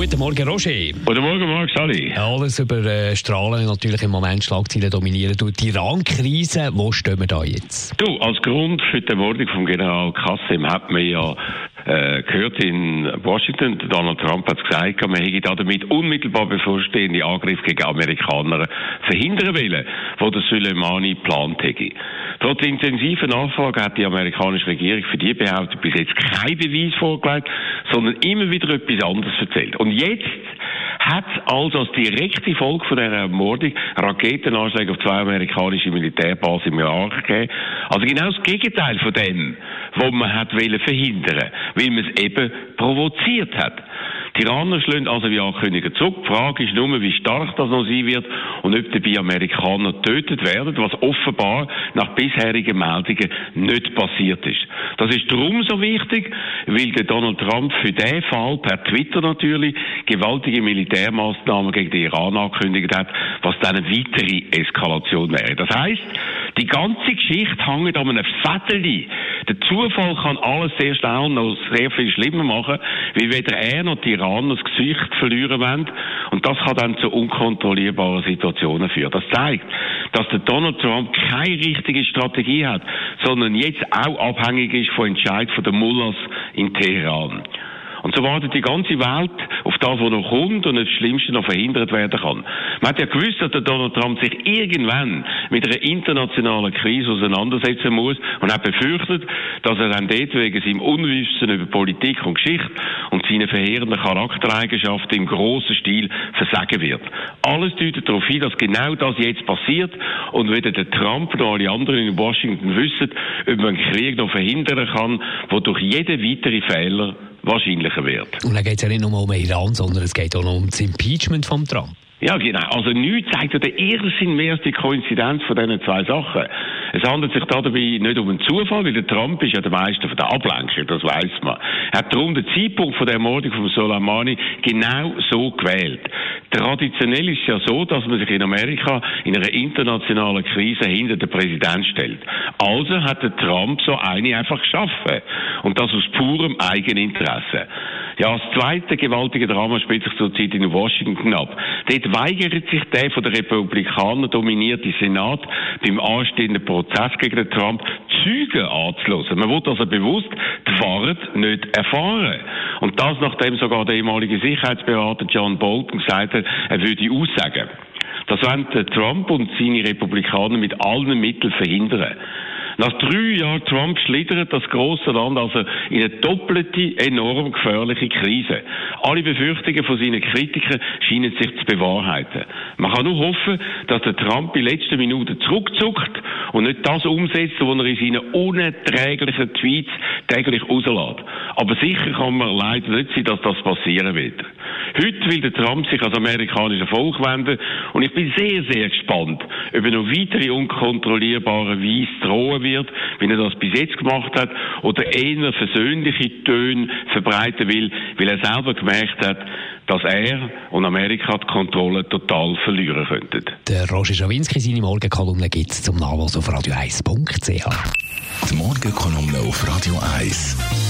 Guten Morgen, Roger. Guten Morgen, Marc Sally. Alles über äh, Strahlen natürlich im Moment Schlagzeilen dominieren. Du, die Iran-Krise, wo stehen wir da jetzt? Du, als Grund für die Ermordung von General Kassim hat man ja äh, gehört in Washington, Donald Trump hat gesagt, man hätte damit unmittelbar bevorstehende Angriff gegen Amerikaner verhindern wollen, wo der Soleimani geplant hätte. Trotz intensiver Nachfrage hat die amerikanische Regierung für die Behauptung bis jetzt keinen Beweis vorgelegt, sondern immer wieder etwas anderes erzählt. Und jetzt hat also als direkte Folge von dieser Ermordung Raketenanschläge auf zwei amerikanische Militärbasen im Irak gegeben. Also genau das Gegenteil von dem, was man hat verhindern weil man es eben provoziert hat. Die Iraner schlagen also wie angekündigt zurück. Die Frage ist nur, wie stark das noch sein wird und ob dabei Amerikaner getötet werden, was offenbar nach bisherigen Meldungen nicht passiert ist. Das ist darum so wichtig, weil der Donald Trump für diesen Fall per Twitter natürlich gewaltige Militärmaßnahmen gegen den Iran angekündigt hat, was dann eine weitere Eskalation wäre. Das heißt, die ganze Geschichte hängt an einem Vettel. Der Zufall kann alles sehr schnell noch sehr viel schlimmer machen, weil weder er noch die Iraner das Gesicht verlieren wollen. Und das kann dann zu unkontrollierbaren Situationen führen. Das zeigt, dass der Donald Trump keine richtige Strategie hat, sondern jetzt auch abhängig ist von Entscheid von den Mullahs in Teheran. Und so wartet die ganze Welt auf das, was noch kommt und das Schlimmste noch verhindert werden kann. Man hat ja gewusst, dass der Donald Trump sich irgendwann mit einer internationalen Krise auseinandersetzen muss und hat befürchtet, dass er dann dort wegen seinem Unwissen über Politik und Geschichte und seine verheerenden Charaktereigenschaften im grossen Stil versagen wird. Alles deutet darauf hin, dass genau das jetzt passiert und weder der Trump noch alle anderen in Washington wissen, ob man einen Krieg noch verhindern kann, wo durch jeden weiteren Fehler wahrscheinlicher wird. Und dann geht es ja nicht nur um Iran, sondern es geht auch noch um das Impeachment von Trump. Ja, genau. Also nichts zeigt ja der Irrsinn mehr als die Koinzidenz von diesen zwei Sachen. Es handelt sich dabei nicht um einen Zufall, weil der Trump ist ja der Meister von der Ablenkung, das weiß man. Er hat darum den Zeitpunkt von der Ermordung von Soleimani genau so gewählt. Traditionell ist es ja so, dass man sich in Amerika in einer internationalen Krise hinter den Präsident stellt. Also hat der Trump so eine einfach geschaffen. Und das aus purem Eigeninteresse. Ja, das zweite gewaltige Drama spielt sich zurzeit in Washington ab. Dort weigert sich der von den Republikanern dominierte Senat beim anstehenden Prozess gegen Trump Züge anzulassen. Man will also bewusst die Wahrheit nicht erfahren. Und das, nachdem sogar der ehemalige Sicherheitsberater John Bolton gesagt hat, er würde aussagen. Das wollen Trump und seine Republikaner mit allen Mitteln verhindern. Nach drei Jahren Trump schlittert das große Land also in eine doppelte, enorm gefährliche Krise. Alle Befürchtungen von seinen Kritikern scheinen sich zu bewahrheiten. Man kann nur hoffen, dass der Trump in letzten Minuten zurückzuckt und nicht das umsetzt, was er in seinen unerträglichen Tweets täglich rauslässt. Aber sicher kann man leider nicht sein, dass das passieren wird. Heute will der Trump sich als amerikanischer Volk wenden und ich bin sehr, sehr gespannt, ob er noch weitere unkontrollierbare Weise drohen wird, wie er das bis jetzt gemacht hat, oder eher versöhnliche Töne verbreiten will, weil er selber gemerkt hat, dass er und Amerika die Kontrolle total verlieren könnten. Der Roger Schawinski, seine Morgenkolumne gibt es zum Nachlass auf radio1.ch. Die Morgenkolumne auf Radio 1.